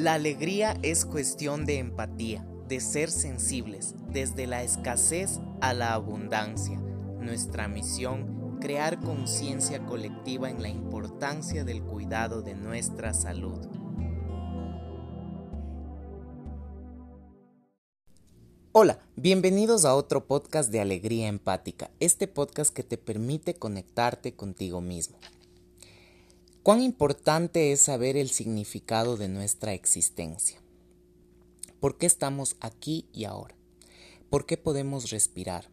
La alegría es cuestión de empatía, de ser sensibles, desde la escasez a la abundancia. Nuestra misión, crear conciencia colectiva en la importancia del cuidado de nuestra salud. Hola, bienvenidos a otro podcast de Alegría Empática, este podcast que te permite conectarte contigo mismo. Cuán importante es saber el significado de nuestra existencia. ¿Por qué estamos aquí y ahora? ¿Por qué podemos respirar?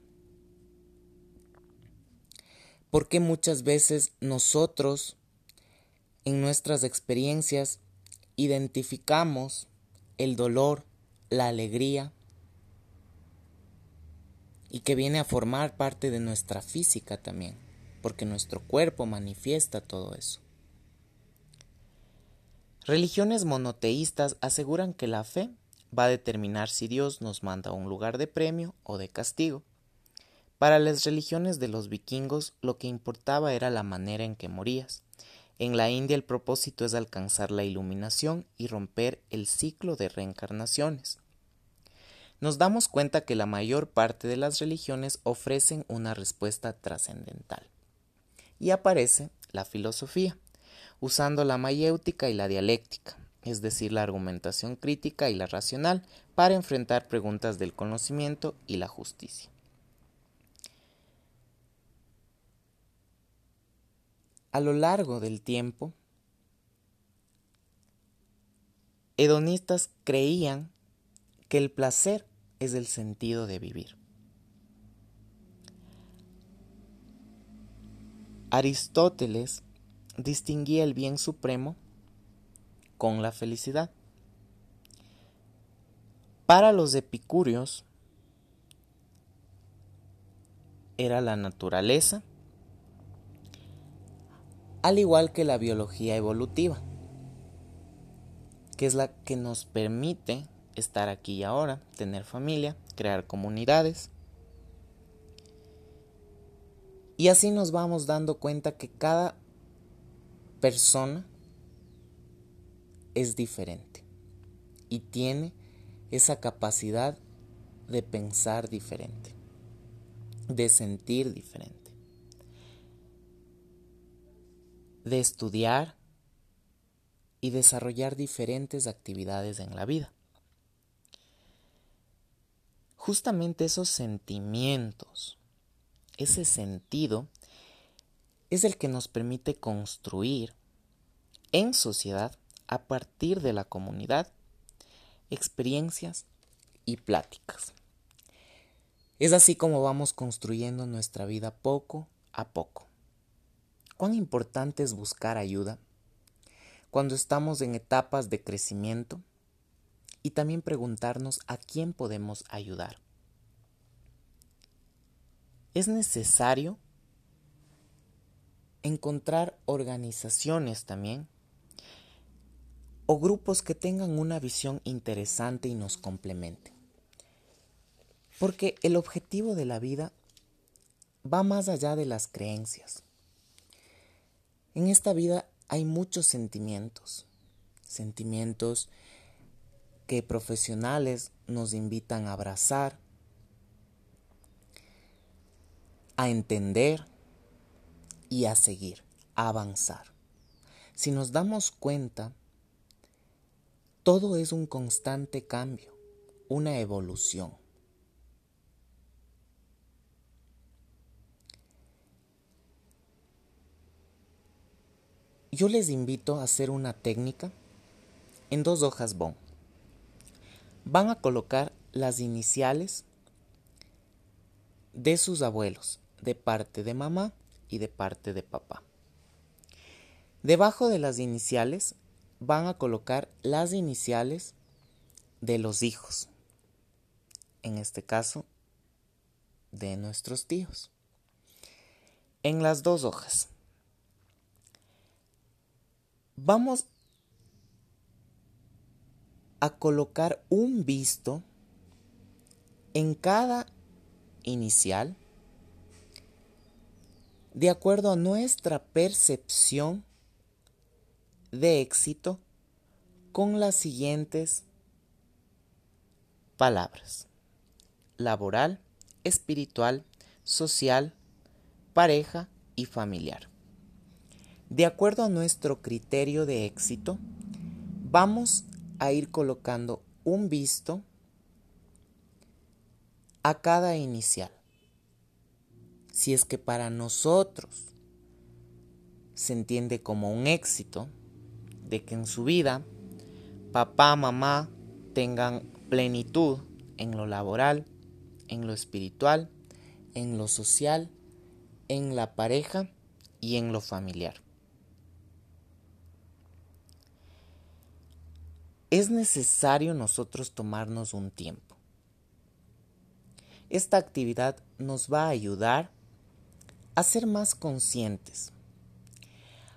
¿Por qué muchas veces nosotros en nuestras experiencias identificamos el dolor, la alegría y que viene a formar parte de nuestra física también, porque nuestro cuerpo manifiesta todo eso. Religiones monoteístas aseguran que la fe va a determinar si Dios nos manda a un lugar de premio o de castigo. Para las religiones de los vikingos lo que importaba era la manera en que morías. En la India el propósito es alcanzar la iluminación y romper el ciclo de reencarnaciones. Nos damos cuenta que la mayor parte de las religiones ofrecen una respuesta trascendental. Y aparece la filosofía usando la mayéutica y la dialéctica, es decir, la argumentación crítica y la racional, para enfrentar preguntas del conocimiento y la justicia. A lo largo del tiempo, hedonistas creían que el placer es el sentido de vivir. Aristóteles distinguía el bien supremo con la felicidad. Para los epicúreos era la naturaleza, al igual que la biología evolutiva, que es la que nos permite estar aquí y ahora, tener familia, crear comunidades. Y así nos vamos dando cuenta que cada persona es diferente y tiene esa capacidad de pensar diferente, de sentir diferente, de estudiar y desarrollar diferentes actividades en la vida. Justamente esos sentimientos, ese sentido, es el que nos permite construir en sociedad a partir de la comunidad experiencias y pláticas. Es así como vamos construyendo nuestra vida poco a poco. Cuán importante es buscar ayuda cuando estamos en etapas de crecimiento y también preguntarnos a quién podemos ayudar. Es necesario encontrar organizaciones también o grupos que tengan una visión interesante y nos complementen. Porque el objetivo de la vida va más allá de las creencias. En esta vida hay muchos sentimientos, sentimientos que profesionales nos invitan a abrazar, a entender, y a seguir, a avanzar. Si nos damos cuenta, todo es un constante cambio, una evolución. Yo les invito a hacer una técnica en dos hojas bond. Van a colocar las iniciales de sus abuelos, de parte de mamá y de parte de papá. Debajo de las iniciales van a colocar las iniciales de los hijos, en este caso de nuestros tíos, en las dos hojas. Vamos a colocar un visto en cada inicial de acuerdo a nuestra percepción de éxito con las siguientes palabras. Laboral, espiritual, social, pareja y familiar. De acuerdo a nuestro criterio de éxito, vamos a ir colocando un visto a cada inicial. Si es que para nosotros se entiende como un éxito de que en su vida papá, mamá tengan plenitud en lo laboral, en lo espiritual, en lo social, en la pareja y en lo familiar. Es necesario nosotros tomarnos un tiempo. Esta actividad nos va a ayudar a ser más conscientes,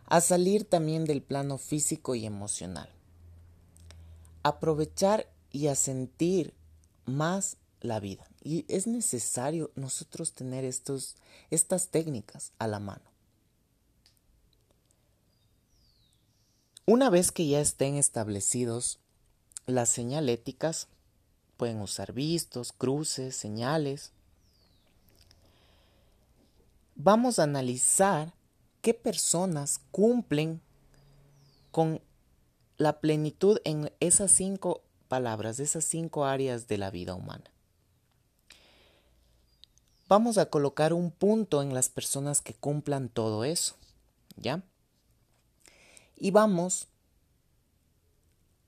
a salir también del plano físico y emocional, aprovechar y a sentir más la vida. Y es necesario nosotros tener estos, estas técnicas a la mano. Una vez que ya estén establecidos las señaléticas, pueden usar vistos, cruces, señales. Vamos a analizar qué personas cumplen con la plenitud en esas cinco palabras, esas cinco áreas de la vida humana. Vamos a colocar un punto en las personas que cumplan todo eso, ¿ya? Y vamos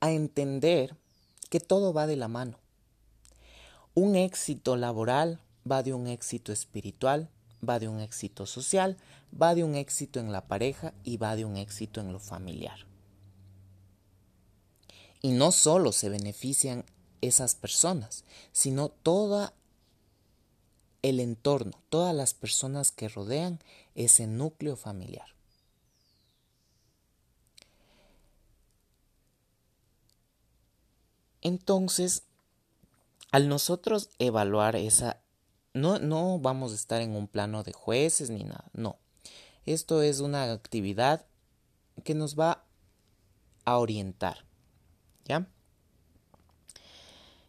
a entender que todo va de la mano. Un éxito laboral va de un éxito espiritual, va de un éxito social, va de un éxito en la pareja y va de un éxito en lo familiar. Y no solo se benefician esas personas, sino todo el entorno, todas las personas que rodean ese núcleo familiar. Entonces, al nosotros evaluar esa, no, no vamos a estar en un plano de jueces ni nada, no. Esto es una actividad que nos va a orientar. ¿Ya?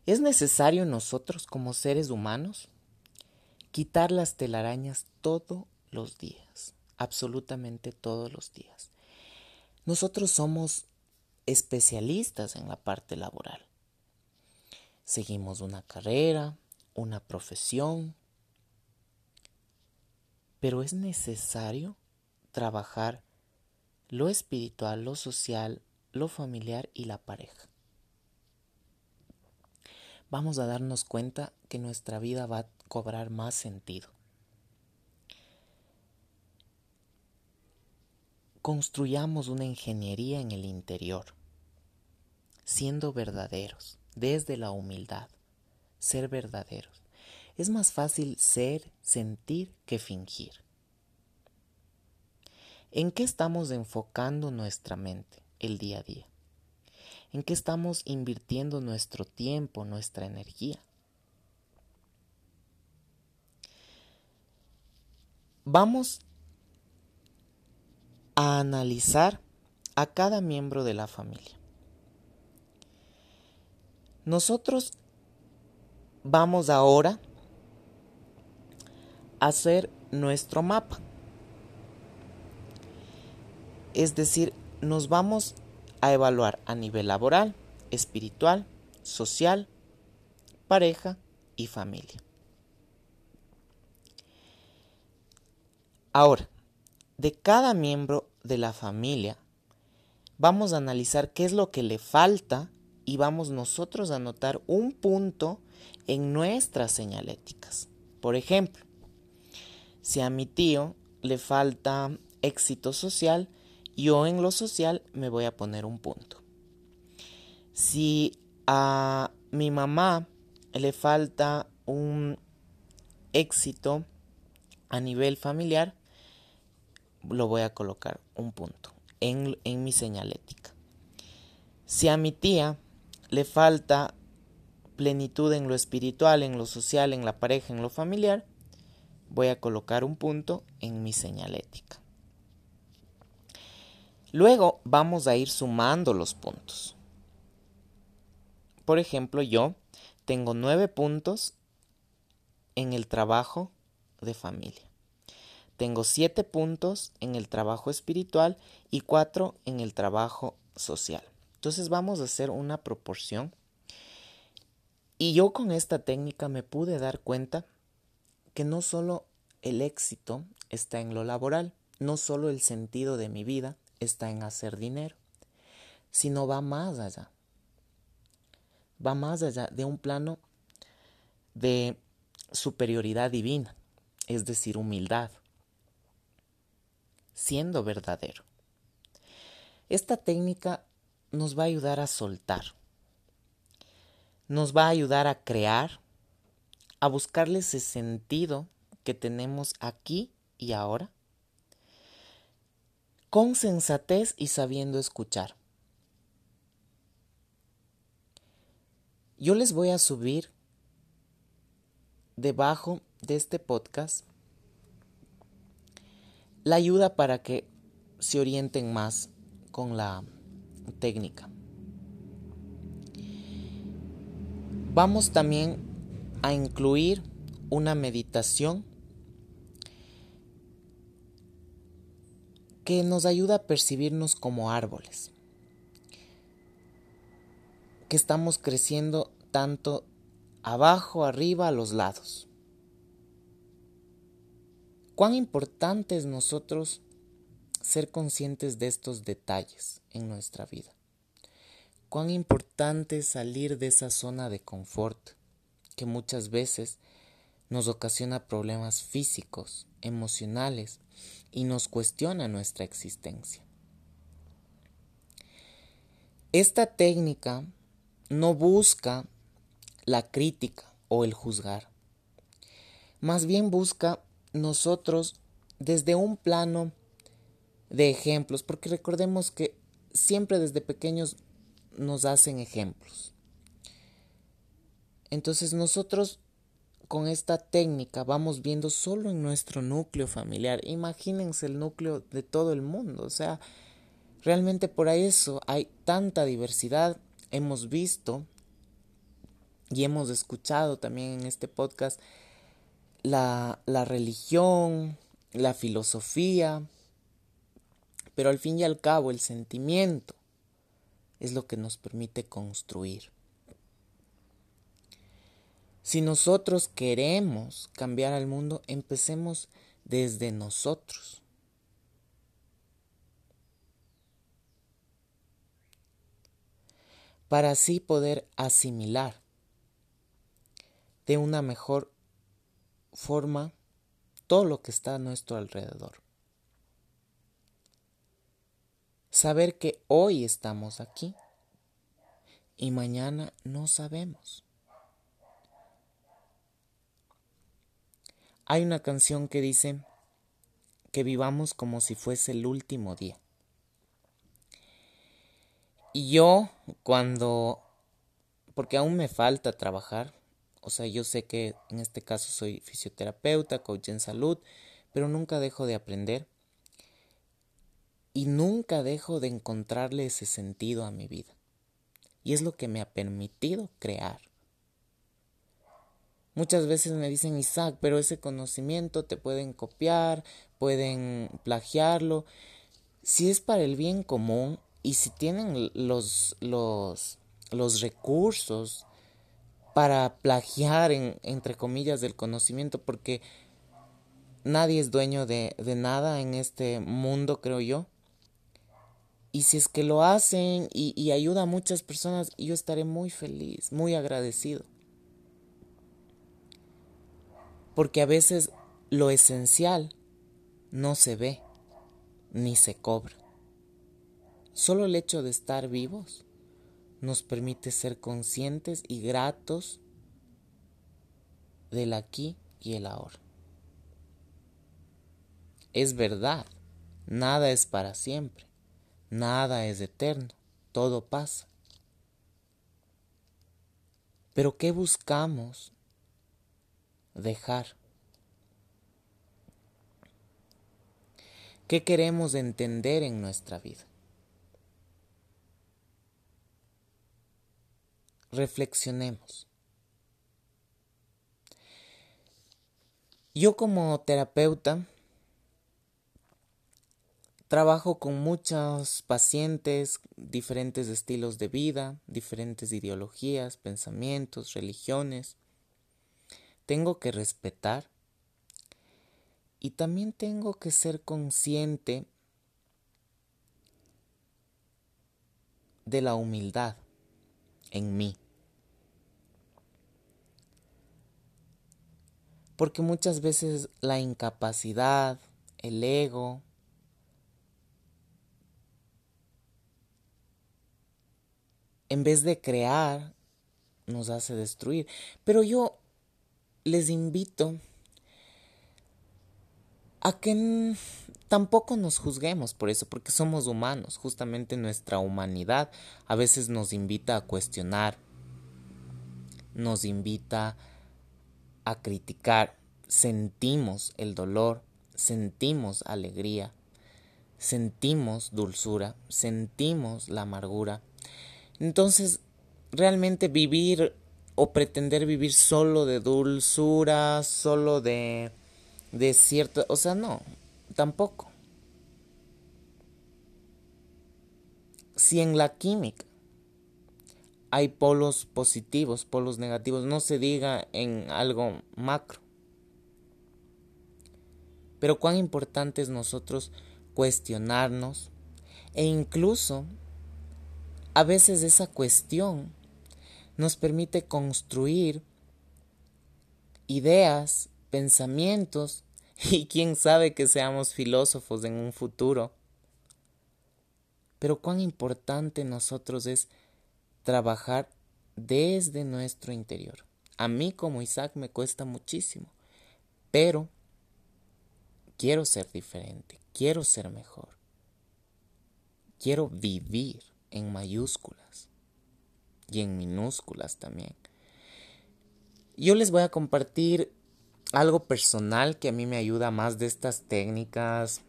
Es necesario nosotros como seres humanos quitar las telarañas todos los días, absolutamente todos los días. Nosotros somos especialistas en la parte laboral. Seguimos una carrera, una profesión, pero es necesario trabajar lo espiritual, lo social, lo familiar y la pareja. Vamos a darnos cuenta que nuestra vida va a cobrar más sentido. Construyamos una ingeniería en el interior, siendo verdaderos, desde la humildad, ser verdaderos. Es más fácil ser, sentir que fingir. ¿En qué estamos enfocando nuestra mente el día a día? ¿En qué estamos invirtiendo nuestro tiempo, nuestra energía? Vamos a analizar a cada miembro de la familia. Nosotros vamos ahora a hacer nuestro mapa. Es decir, nos vamos a evaluar a nivel laboral, espiritual, social, pareja y familia. Ahora, de cada miembro de la familia, vamos a analizar qué es lo que le falta y vamos nosotros a anotar un punto en nuestras señaléticas. Por ejemplo, si a mi tío le falta éxito social, yo en lo social me voy a poner un punto. Si a mi mamá le falta un éxito a nivel familiar, lo voy a colocar un punto en, en mi señalética. Si a mi tía le falta plenitud en lo espiritual, en lo social, en la pareja, en lo familiar, voy a colocar un punto en mi señalética. Luego vamos a ir sumando los puntos. por ejemplo, yo tengo nueve puntos en el trabajo de familia. Tengo siete puntos en el trabajo espiritual y cuatro en el trabajo social. Entonces vamos a hacer una proporción. Y yo con esta técnica me pude dar cuenta que no solo el éxito está en lo laboral, no solo el sentido de mi vida está en hacer dinero, sino va más allá. Va más allá de un plano de superioridad divina, es decir, humildad, siendo verdadero. Esta técnica nos va a ayudar a soltar, nos va a ayudar a crear, a buscarle ese sentido que tenemos aquí y ahora, con sensatez y sabiendo escuchar. Yo les voy a subir debajo de este podcast la ayuda para que se orienten más con la técnica. Vamos también a incluir una meditación que nos ayuda a percibirnos como árboles, que estamos creciendo tanto abajo, arriba, a los lados. Cuán importante es nosotros ser conscientes de estos detalles en nuestra vida. Cuán importante es salir de esa zona de confort que muchas veces nos ocasiona problemas físicos, emocionales y nos cuestiona nuestra existencia. Esta técnica no busca la crítica o el juzgar. Más bien busca nosotros desde un plano de ejemplos, porque recordemos que siempre desde pequeños nos hacen ejemplos. Entonces nosotros con esta técnica vamos viendo solo en nuestro núcleo familiar. Imagínense el núcleo de todo el mundo. O sea, realmente por eso hay tanta diversidad. Hemos visto y hemos escuchado también en este podcast la, la religión, la filosofía, pero al fin y al cabo el sentimiento es lo que nos permite construir. Si nosotros queremos cambiar al mundo, empecemos desde nosotros. Para así poder asimilar de una mejor forma todo lo que está a nuestro alrededor. Saber que hoy estamos aquí y mañana no sabemos. Hay una canción que dice que vivamos como si fuese el último día. Y yo cuando, porque aún me falta trabajar, o sea, yo sé que en este caso soy fisioterapeuta, coach en salud, pero nunca dejo de aprender y nunca dejo de encontrarle ese sentido a mi vida. Y es lo que me ha permitido crear. Muchas veces me dicen, Isaac, pero ese conocimiento te pueden copiar, pueden plagiarlo. Si es para el bien común y si tienen los, los, los recursos para plagiar, en, entre comillas, del conocimiento, porque nadie es dueño de, de nada en este mundo, creo yo. Y si es que lo hacen y, ayuda a muchas personas, yo estaré muy feliz, muy agradecido. Porque a veces lo esencial no se ve ni se cobra. Solo el hecho de estar vivos nos permite ser conscientes y gratos del aquí y el ahora. Es verdad, nada es para siempre, nada es eterno, todo pasa. Pero ¿qué buscamos dejar? ¿Qué queremos entender en nuestra vida? reflexionemos. Yo como terapeuta trabajo con muchos pacientes, diferentes estilos de vida, diferentes ideologías, pensamientos, religiones. Tengo que respetar y también tengo que ser consciente de la humildad en mí. Porque muchas veces la incapacidad, el ego, en vez de crear, nos hace destruir. Pero yo les invito a que tampoco nos juzguemos por eso, porque somos humanos. Justamente nuestra humanidad a veces nos invita a cuestionar, nos invita a criticar, sentimos el dolor, sentimos alegría, sentimos dulzura, sentimos la amargura. Entonces, realmente vivir o pretender vivir solo de dulzura, solo de de cierto, o sea, no, tampoco. Si en la química hay polos positivos, polos negativos, no se diga en algo macro. Pero cuán importante es nosotros cuestionarnos e incluso a veces esa cuestión nos permite construir ideas, pensamientos y quién sabe que seamos filósofos en un futuro. Pero cuán importante nosotros es trabajar desde nuestro interior. A mí como Isaac me cuesta muchísimo, pero quiero ser diferente, quiero ser mejor, quiero vivir en mayúsculas y en minúsculas también. Yo les voy a compartir algo personal que a mí me ayuda más de estas técnicas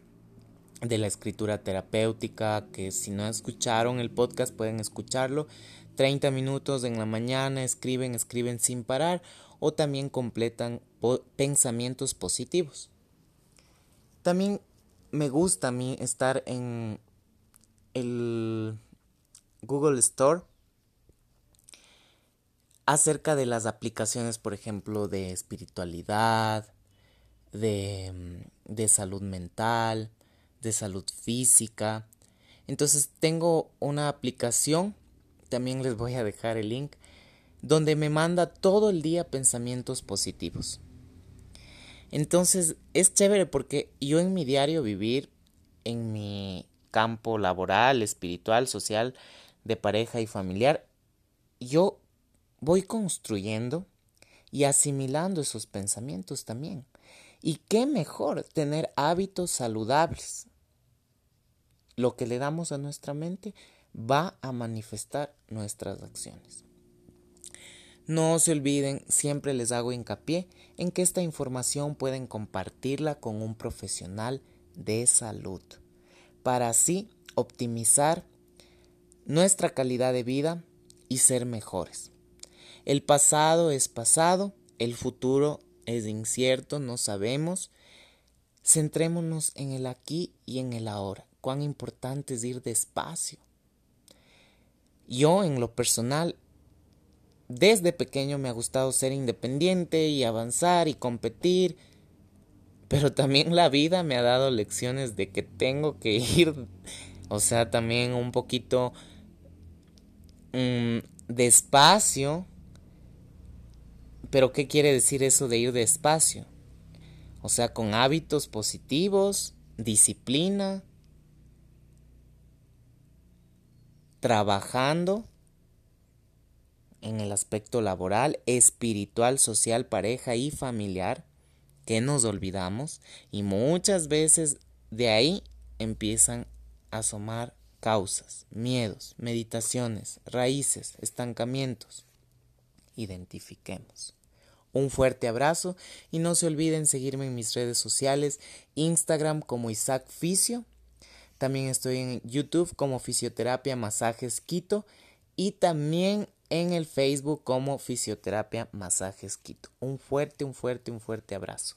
de la escritura terapéutica, que si no escucharon el podcast pueden escucharlo. 30 minutos en la mañana, escriben, escriben sin parar o también completan pensamientos positivos. También me gusta a mí estar en el Google Store acerca de las aplicaciones, por ejemplo, de espiritualidad, de, de salud mental, de salud física. Entonces tengo una aplicación, también les voy a dejar el link, donde me manda todo el día pensamientos positivos. Entonces es chévere porque yo en mi diario vivir, en mi campo laboral, espiritual, social, de pareja y familiar, yo voy construyendo y asimilando esos pensamientos también. Y qué mejor tener hábitos saludables, lo que le damos a nuestra mente va a manifestar nuestras acciones. No se olviden, siempre les hago hincapié en que esta información pueden compartirla con un profesional de salud para así optimizar nuestra calidad de vida y ser mejores. El pasado es pasado, el futuro es incierto, no sabemos. Centrémonos en el aquí y en el ahora cuán importante es ir despacio. Yo, en lo personal, desde pequeño me ha gustado ser independiente y avanzar y competir, pero también la vida me ha dado lecciones de que tengo que ir, o sea, también un poquito despacio. Pero ¿qué quiere decir eso de ir despacio? O sea, con hábitos positivos, disciplina, trabajando en el aspecto laboral, espiritual, social, pareja y familiar, que nos olvidamos y muchas veces de ahí empiezan a asomar causas, miedos, meditaciones, raíces, estancamientos. Identifiquemos. Un fuerte abrazo y no se olviden seguirme en mis redes sociales, Instagram como Isaac Ficio también estoy en YouTube como Fisioterapia Masajes Quito y también en el Facebook como Fisioterapia Masajes Quito. Un fuerte, un fuerte, un fuerte abrazo.